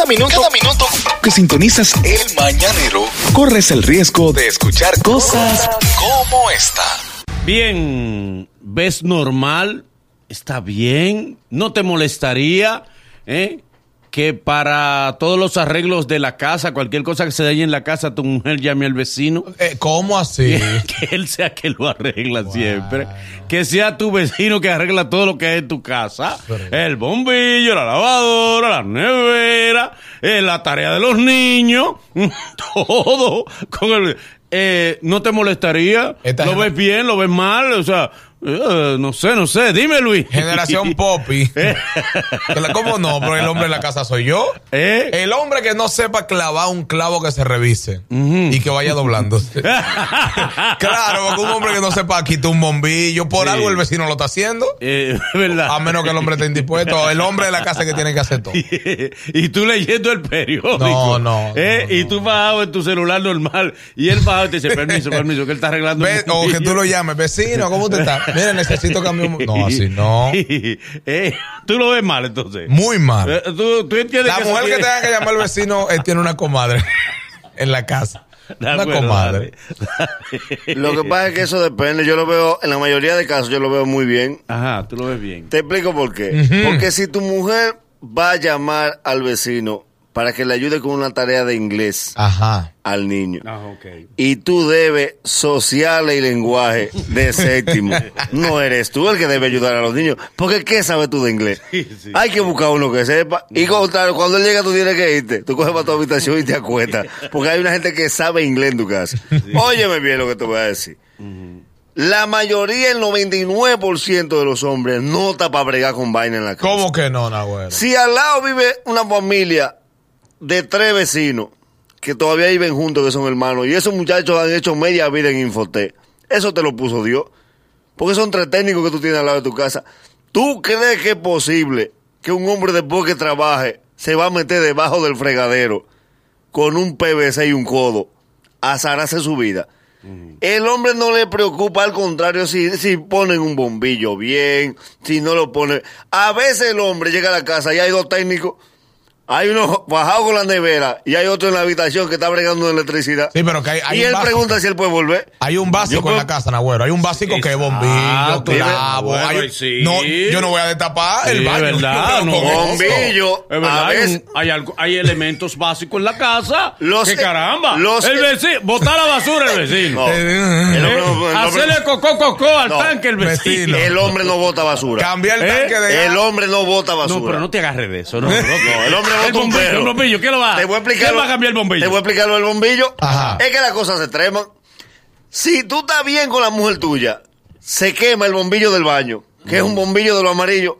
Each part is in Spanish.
Cada minuto, cada minuto que sintonizas el mañanero, corres el riesgo de escuchar cosas como esta. Bien, ¿ves normal? ¿Está bien? ¿No te molestaría? ¿Eh? Que para todos los arreglos de la casa, cualquier cosa que se dañe en la casa, tu mujer llame al vecino. Eh, ¿Cómo así? que él sea que lo arregla siempre. Que sea tu vecino que arregla todo lo que hay en tu casa. El bombillo, la lavadora, la nevera, eh, la tarea de los niños, todo. Con el, eh, ¿No te molestaría? Esta ¿Lo ves bien? ¿Lo ves mal? O sea, eh, no sé, no sé. Dime, Luis. Generación Poppy. La- ¿Cómo no? Pero el hombre de la casa soy yo. ¿Eh? El hombre que no sepa clavar un clavo que se revise y que vaya doblándose. claro, porque un hombre que no sepa quitar un bombillo, por Sí. algo el vecino lo está haciendo. Eh, ¿Verdad? A menos que el hombre esté indispuesto. El hombre de la casa que tiene que hacer todo. y tú leyendo el periódico. No, no, ¿eh? no, Y tú bajado en tu celular normal. Y él bajado y te dice, permiso, permiso, que él está arreglando. Ve- o que tú bombillo". lo llames, vecino, ¿cómo usted está? Mira, necesito cambiar un... No, así no. Eh, tú lo ves mal, entonces. Muy mal. Eh, tú, tú entiendes La que mujer que tiene- tenga que llamar al vecino eh, tiene una comadre en la casa. De Una acuerdo, comadre. dale. Lo que pasa es que eso depende. Yo lo veo, en la mayoría de casos, yo lo veo muy bien. Ajá, tú lo ves bien. Te explico por qué. Porque si tu mujer va a llamar al vecino para que le ayude con una tarea de inglés Ajá. al niño, Ah, ok. y tú debes sociales y lenguaje de séptimo, no eres tú el que debe ayudar a los niños. Porque ¿qué sabes tú de inglés? Sí, sí. Hay que buscar uno que sepa. Y contar, cuando él llega tú tienes que irte. Tú coges para tu habitación y te acuestas. Porque hay una gente que sabe inglés en tu casa. Óyeme bien lo que te voy a decir. La mayoría, el 99% de los hombres no está para bregar con vaina en la casa. ¿Cómo que no, Nagüero? Si al lado vive una familia de tres vecinos que todavía viven juntos, que son hermanos, y esos muchachos han hecho media vida en Infotec, eso te lo puso Dios. Porque son tres técnicos que tú tienes al lado de tu casa. ¿Tú crees que es posible que un hombre después que trabaje se va a meter debajo del fregadero con un PVC y un codo a zararse su vida? El hombre no le preocupa, al contrario, si, si ponen un bombillo bien, si no lo ponen. A veces el hombre llega a la casa y hay dos técnicos. Hay uno bajado con la nevera y hay otro en la habitación que está bregando de electricidad. Sí, pero que hay, hay y un él básico. pregunta si él puede volver. Hay un básico Yo en la casa, Nagüero. Hay un básico que es bombillo, clavo. bueno, hay un- sí. no, yo no voy a destapar Sí, el baño. es verdad, no. Bombillo. Es verdad, a hay, veces- un- hay algo- hay elementos básicos en la casa. Los que que- caramba. los el que- vecino, botar la basura el vecino. No. Eh, El hombre, no- el hombre- Hacerle cocó cocó al No, tanque el vecino. el hombre no bota basura. Cambia el ¿Eh? tanque de El hombre no bota basura. No, pero no te agarres de eso. No, no, el hombre bombillo, el bombillo, ¿qué lo va? Te voy a explicar. ¿Quién lo- va a cambiar el bombillo? Te voy a explicar lo del bombillo. Ajá. Es que las cosas se extreman. Si tú estás bien con la mujer tuya, se quema el bombillo del baño, que es un bombillo de lo amarillo.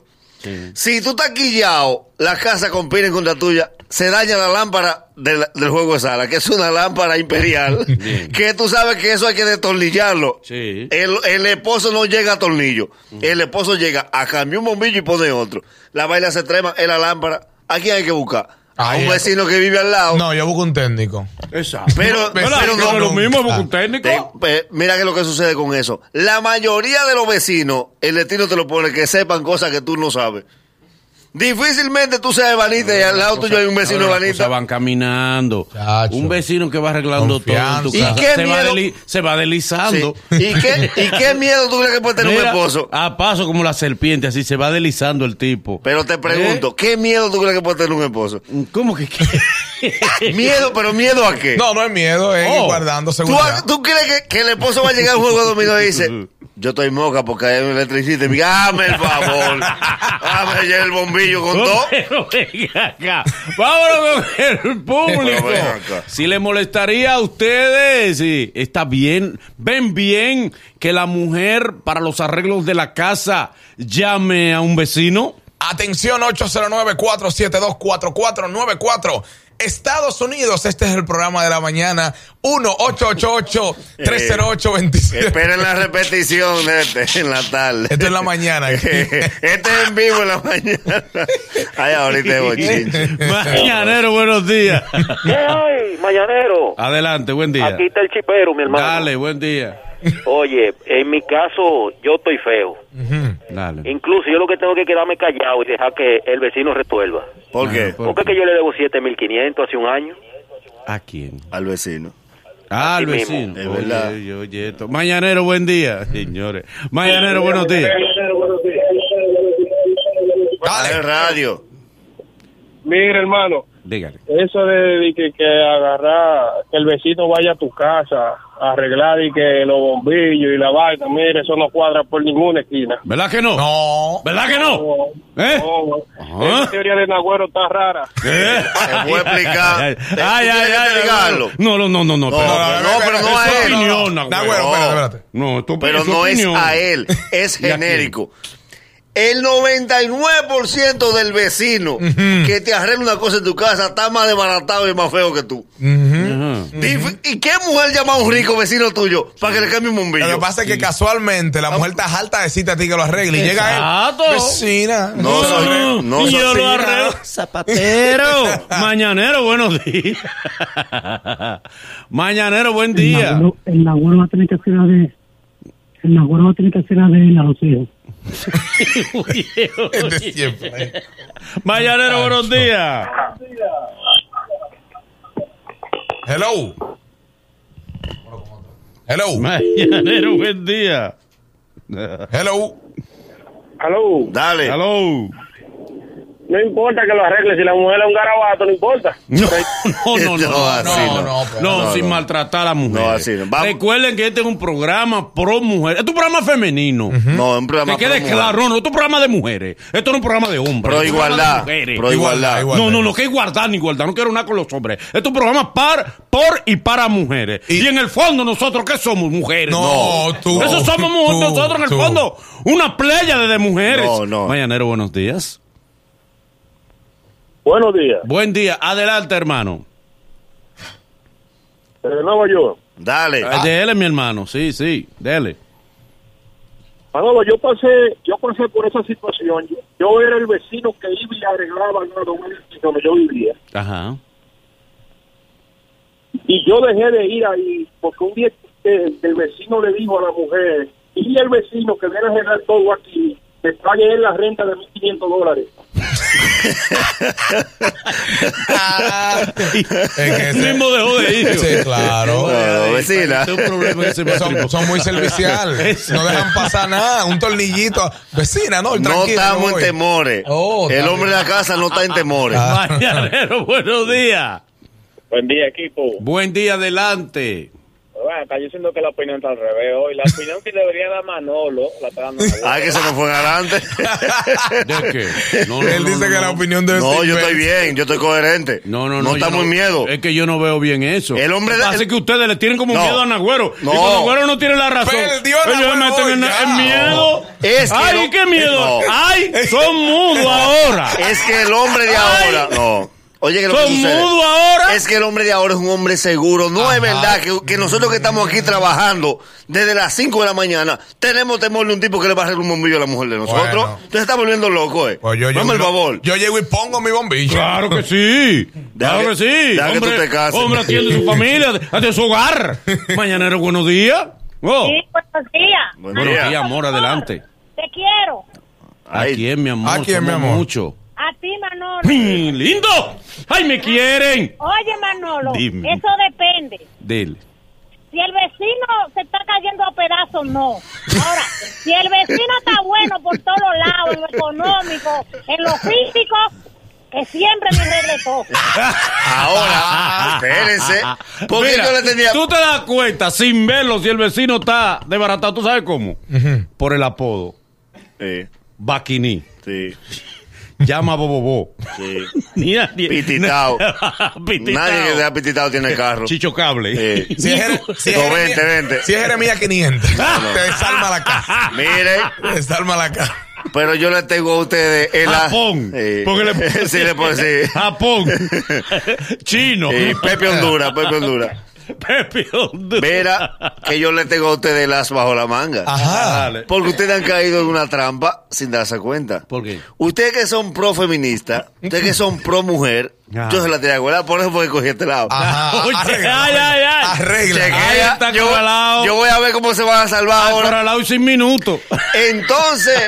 Si tú estás quillado, la casa compiten contra tuya, se daña la lámpara del, del juego de sala, que es una lámpara imperial, que tú sabes que eso hay que destornillarlo. Sí. El, el esposo no llega a tornillo. El esposo llega a cambiar un bombillo y pone otro. La vaina se extrema en la lámpara. ¿A quién hay que buscar? A Ahí un es. vecino que vive al lado. No, yo busco un técnico. Exacto. Pero- pero Que no- lo mismo, porque Ah. un técnico. Te- pe- mira que lo que sucede con eso. La mayoría de los vecinos, el destino te lo pone que sepan cosas que tú no sabes. Difícilmente tú seas ebanita y al lado tuyo hay un vecino cosas van caminando. Chacho. Un vecino que va arreglando Confianza. todo en tu ¿Y qué se, va miedo? deli- se va deslizando. Sí. ¿Y, qué, ¿Y qué miedo tú crees que puede tener un esposo? A paso como la serpiente, así se va deslizando el tipo. Pero te pregunto, ¿qué miedo tú crees que puede tener un esposo? ¿Cómo que qué? Miedo, pero miedo a qué? No, no es miedo, es Oh. guardando ¿Tú, seguridad. tú crees que, que el esposo va a llegar a un juego de dominó y dice, yo estoy moca porque hay un electricista? Y me diga, dame el favor, dame ya el bombillo con todo. Pero venga acá. Vámonos con el público. Pero ven acá. Si le molestaría a ustedes, sí, está bien. Ven bien que la mujer para los arreglos de la casa llame a un vecino. Atención 809-472-4494. Estados Unidos, este es el programa de la mañana. 1-888-308-27. Esperen la repetición de este en la tarde. Esto es la mañana. este es en vivo en la mañana. Ay, ahorita es bochinche. Mañanero, buenos días. ¿Qué hay, mañanero? Adelante, buen día. Aquí está el chipero, mi hermano. Dale, buen día. Oye, en mi caso, yo estoy feo. Incluso yo lo que tengo que quedarme callado y dejar que el vecino resuelva. ¿Por qué? ¿por Porque que yo le debo 7.500 hace un año. ¿A quién? Al vecino. Ah, al vecino. Es verdad. oye, oye, esto. Mañanero, buen día, señores. Mañanero, buenos días. Dale. Dale. radio. Mira, hermano, Dígale. eso de, de que, que agarrar, que el vecino vaya a tu casa a arreglar y que los bombillos y la vaina, mire, eso no cuadra por ninguna esquina. ¿Verdad que no? No. ¿Verdad que no? No, ¿Eh? no. Esa teoría de Nagüero está rara. ¿Eh? Te voy a explicar. Ay, ay, ¿tú ay, ay? No, no, no, no, no. No, espérate. no, pero no Es a tu él. opinión, Nagüero. Nagüero, espérate, espérate. No, Pero no es a él, es genérico. El 99% del vecino que te arregla una cosa en tu casa está más desbaratado y más feo que tú. ¿Y qué mujer llama a un rico vecino tuyo para que le cambie un bombillo? Lo que pasa es que casualmente la mujer está alta de cita a ti que lo arregle y llega Exacto. él. Vecina. No, soy- no soy yo lo arreglo. Zapatero. Mañanero, buenos días. Mañanero, buen El día. El Nagüero va a tener que hacer la de. El Nagüero va a tener que hacer la de él a los hijos. Es de siempre. Mañanero, buenos días. Hello. Hello. Mañanero, buen día. Hello. Aló, Dale. Hello. No importa que lo arregle, si la mujer es un garabato, no importa. No, no, no, No, no. así No, no. no, pero- No, No, sin no. maltratar a la mujer. No, así no. Vamos. Recuerden que este es un programa pro mujer. Este es un programa femenino. No, es un programa Que quede pro claro, no, es un programa de mujeres. Esto no es un programa de hombres. Pro igualdad. Pro igualdad. Igualdad. No, no, no, que igualdad ni igualdad. No quiero nada con los hombres. Esto es un programa par, por y para mujeres. Y, Y- en el fondo, nosotros, ¿qué somos? Mujeres. No, tú. Eso somos Tú, nosotros en el tú. fondo. Una playa de mujeres. No, no. Mañanero, buenos días. Buenos días, Buen día. Adelante, hermano. de Nueva York. Dale. Ah, Dele, mi hermano. Sí, sí. Dele. Manolo, yo pasé, yo pasé por esa situación. Yo, yo era el vecino que iba y arreglaba ¿no? donde donde yo vivía. Ajá. Y yo dejé de ir ahí porque un día eh, el vecino le dijo a la mujer, y el vecino que viene a arreglar todo aquí, que pague él la renta de 1.500 dólares. Es que ese- mismo dejó de ir. Sí, claro. Vecina. Es un problema ese matrimonio. Son, son muy serviciales. No dejan pasar nada. Un tornillito. Vecina, no, No estamos en temores. Oh, el hombre de la casa no está en temores. Ah. Mañanero, buenos días. Buen día, equipo. Buen día, adelante. Bueno, acá yo siento que la opinión está al revés hoy. La opinión que debería dar Manolo la está dando Ay, que se nos fue adelante. ¿De qué? No, no, Él no, dice no, que no. la opinión de No, yo estoy bien, yo estoy coherente. No, no, no. No estamos en miedo. Es que yo no veo bien eso. El hombre de- es que ustedes le tienen como No. miedo a Nagüero. No. Y cuando Nagüero no tiene la razón. Perdió ellos meten en, miedo. Es que Ay, qué miedo. No. Ay, son mudos ahora. Es que el hombre de Ay. ahora. No. Oye, que lo que sucede. ahora. Es que el hombre de ahora es un hombre seguro. No es verdad que, que nosotros que estamos aquí trabajando desde las 5 de la mañana tenemos temor de un tipo que le va a arreglar un bombillo a la mujer de nosotros. Bueno. Entonces está volviendo loco, eh. Pues yo, Dame el favor. yo llego y pongo mi bombillo. Claro que sí. Claro que- que sí. deja que hombre, tú te cases. hombre atiende su familia, atiende su hogar. Mañanero, buenos días. Oh. Sí, buenos días. Buen Buenos día. días, amor, adelante. Te quiero. ¿A quién, mi amor? ¿A quién, mi amor? Mucho. A ti, Manolo. ¡Mm, ¡Lindo! ¡Ay, me quieren! Oye, Manolo, Dime. eso depende. Dile. Si el vecino se está cayendo a pedazos, no. Ahora, si el vecino está bueno por todos lados, en lo económico, en lo físico, que siempre me todo. Ahora, espérense. Porque Mira, yo le tenía. Tú te das cuenta, sin verlo, si el vecino está desbaratado, ¿tú sabes cómo? Por el apodo. Sí, Baquiní. sí, Llama a Bobobó. sí. Ni nadie. Pititao. Pititao. Nadie que sea pititado tiene carro. Chicho Cable. Sí. Si es, Jere- si es No, Jeremías- vente, vente. Si es Jeremías 500, te desarma la casa. Mire, Te desarma la casa. pero yo le tengo a ustedes el Japón. Sí. Porque le sí, le puedo decir. Japón. Chino. Sí, Pepe Honduras, Pepe Honduras. Pepe Honduras. Mira que yo le tengo a ustedes el as bajo la manga. Ajá. Dale. Porque ustedes han caído en una trampa sin darse cuenta. ¿Por qué? Ustedes que son pro feminista, ustedes que son pro mujer, Ah. Yo se la tenía que guardar, por eso fue que cogí este lado. Ajá, Oye, arregla, ay, ay, ay. Arregla. Chequea, está yo, yo voy a ver cómo se van a salvar Ay, ahora. Pero al lado sin minutos. Entonces,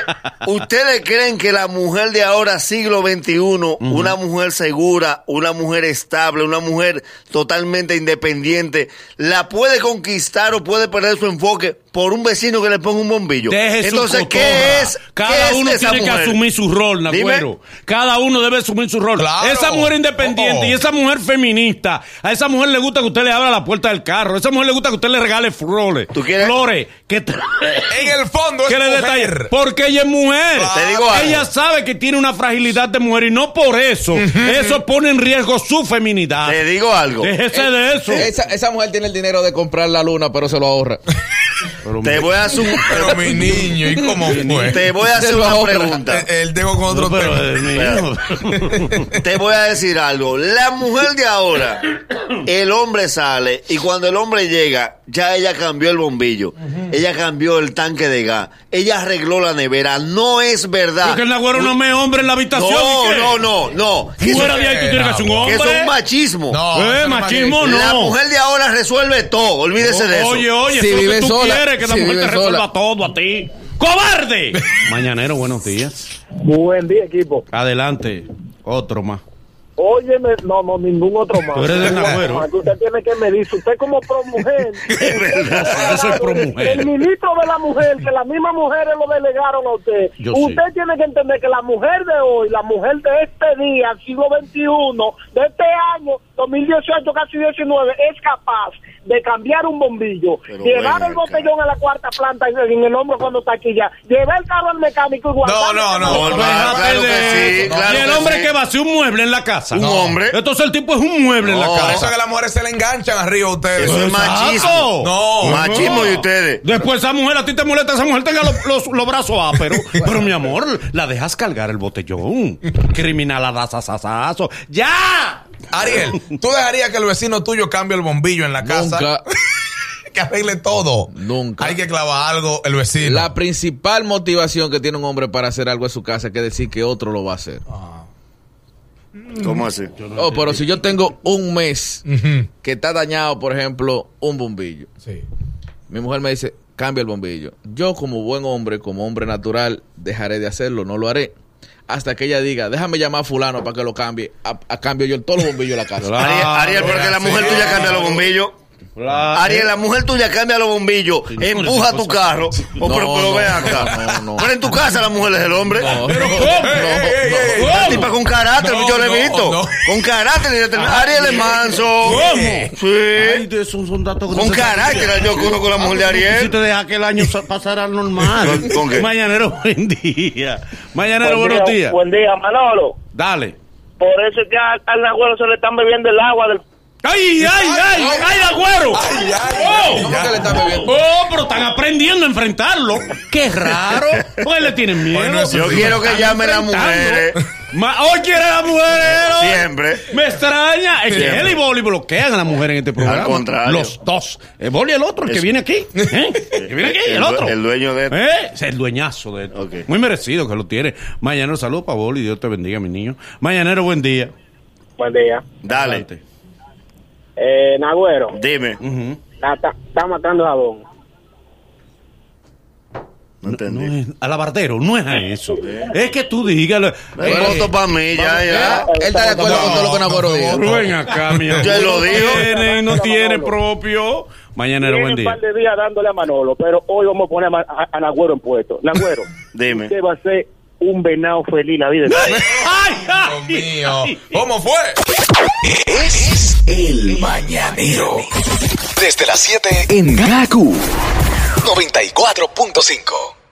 ¿ustedes creen que la mujer de ahora, siglo XXI, una mujer segura, una mujer estable, una mujer totalmente independiente, la puede conquistar o puede perder su enfoque por un vecino que le ponga un bombillo? Deje Entonces, su ¿qué es? Cada qué es uno esa tiene que mujer? asumir su rol. Nagüero. Cada uno debe asumir su rol. Claro. Esa mujer independiente Oh. y esa mujer feminista, a esa mujer le gusta que usted le abra la puerta del carro. A esa mujer le gusta que usted le regale flores. ¿Tú quieres? Flores. Que, En el fondo es le detalle. mujer. Porque ella es mujer. Te digo algo. Ella sabe que tiene una fragilidad de mujer y no por eso. Eso pone en riesgo su feminidad. Te digo algo. Déjese de eso. Esa, esa mujer tiene el dinero de comprar la luna, pero se lo ahorra. Pero, Te voy a hacer, Pero mi niño, ¿y cómo fue? te voy a hacer una pregunta. Eh, Él dejo con otro no, pero, tema. mío. Te voy a decir algo. La mujer de ahora, el hombre sale y cuando el hombre llega, ya ella cambió el bombillo. Ella cambió el tanque de gas. Ella arregló la nevera. No es verdad. Porque el Nagüero no me hombre en la habitación. No, no, no, no. Fuera de ahí tú tienes que ser un hombre. eso es un machismo. No, Eh, eso no machismo no. La mujer de ahora resuelve todo. Olvídese de eso. Oye, oye, Si vive que tú sola, quieres, que la si mujer te resuelva sola. todo a ti. ¡Cobarde! Mañanero, buenos días. Buen día, equipo. Adelante. Otro más. Óyeme, no, no, ningún otro más. Tú eres Nagüero. que Usted tiene que medirse. Usted como pro mujer. Es verdad. Yo soy pro mujer. El ministro de la mujer, que las mismas mujeres lo delegaron a usted. Yo usted tiene que entender que la mujer de hoy, la mujer de este día, siglo XXI, de este año, 2018, casi 19, es capaz de cambiar un bombillo, Pero llevar el botellón a la cuarta planta en el hombro cuando está aquí ya, llevar el carro al mecánico y guardar. no, no. No, no, Déjate claro de que sí, eso. claro y el que hombre sí. que vacía un mueble en la casa. Un hombre. Entonces el tipo es un mueble en la No. Por eso es casa. que las mujeres se le enganchan arriba a ustedes. Eso es machismo. No. Machismo de ustedes. Después esa mujer, a ti te molesta, esa mujer tenga los, los- los brazos ásperos. Pero mi amor, la dejas cargar el botellón. Criminalazazazazo. ¡Ya! Ariel, ¿tú dejarías que el vecino tuyo cambie el bombillo en la casa? Nunca. que arregle todo. Nunca. Hay que clavar algo el vecino. La principal motivación que tiene un hombre para hacer algo en su casa es que decir que otro lo va a hacer. ¿Cómo así? Oh, pero si yo tengo un mes que está dañado, por ejemplo, un bombillo, Sí. mi mujer me dice, cambia el bombillo. Yo como buen hombre, como hombre natural, dejaré de hacerlo, no lo haré. Hasta que ella diga, déjame llamar a fulano para que lo cambie. A, a cambio yo todos los bombillos de la casa. Claro. Ariel, Ariel, porque la mujer tuya cambia los bombillos. Ariel, la mujer tuya cambia los bombillos, empuja tu carro. Oh, No, pero, pero no, ve acá. no, no. Pero en tu casa la mujer es el hombre. No, Pero no, ¿cómo? La tipa con carácter, No, yo lo he no, visto. no. Con carácter. Ariel es manso. ¿Cómo? Sí. Ay, son datos Con carácter, yo conozco la mujer de Si Ariel. te deja que el año sa- pasara normal. ¿Con- qué? Mañanero, buen día. Mañanero, Buen buenos día, días. Buen día, Manolo. Dale. Por eso es que a- al Nagüero se le están bebiendo el agua del ¡Ay, ay, ay! ¡Ay, agüero! Ay, ay, ¡Oh! ay, ¿Cómo ay. que le está bebiendo? ¡Oh, pero están aprendiendo a enfrentarlo! ¡Qué raro! Pues le tienen miedo. Bueno, Yo quiero que llamen las enfrentando. mujeres. ¡Hoy quiere a las mujeres! Siempre. Me extraña. Es que Siempre. él y Boli bloquean a la mujer en este programa. contrario. Los dos. El Boli y el otro, el que viene aquí. ¿eh? El que viene aquí, el, El due- otro. el dueño de- ¿Eh? Es el dueñazo de esto. Ok. Muy merecido que lo tiene. Mañanero, salud para Boli. Dios te bendiga, mi niño. Mañanero, buen día. Buen día. Dale, Adelante. Eh, Nagüero, dime. Está, está- está matando jabón. No entendí. No es alabardero, no es a eso. Es que tú dígalo. Un Eh, voto para mí, ya, ya. Él está de acuerdo con todo lo que Nagüero No, no, Ven acá, mi. Ya lo dijo. Tiene, no tiene propio. Mañanero, buen un día. par de días dándole a Manolo, pero hoy vamos a poner a, Ma- a- a Nagüero en puesto. Nagüero, Dime. usted va a ser un venado feliz la vida. ¡Ay, ay! Dios mío. ¿Cómo fue? Es el mañanero. Desde las 7 en Gaku 94.5.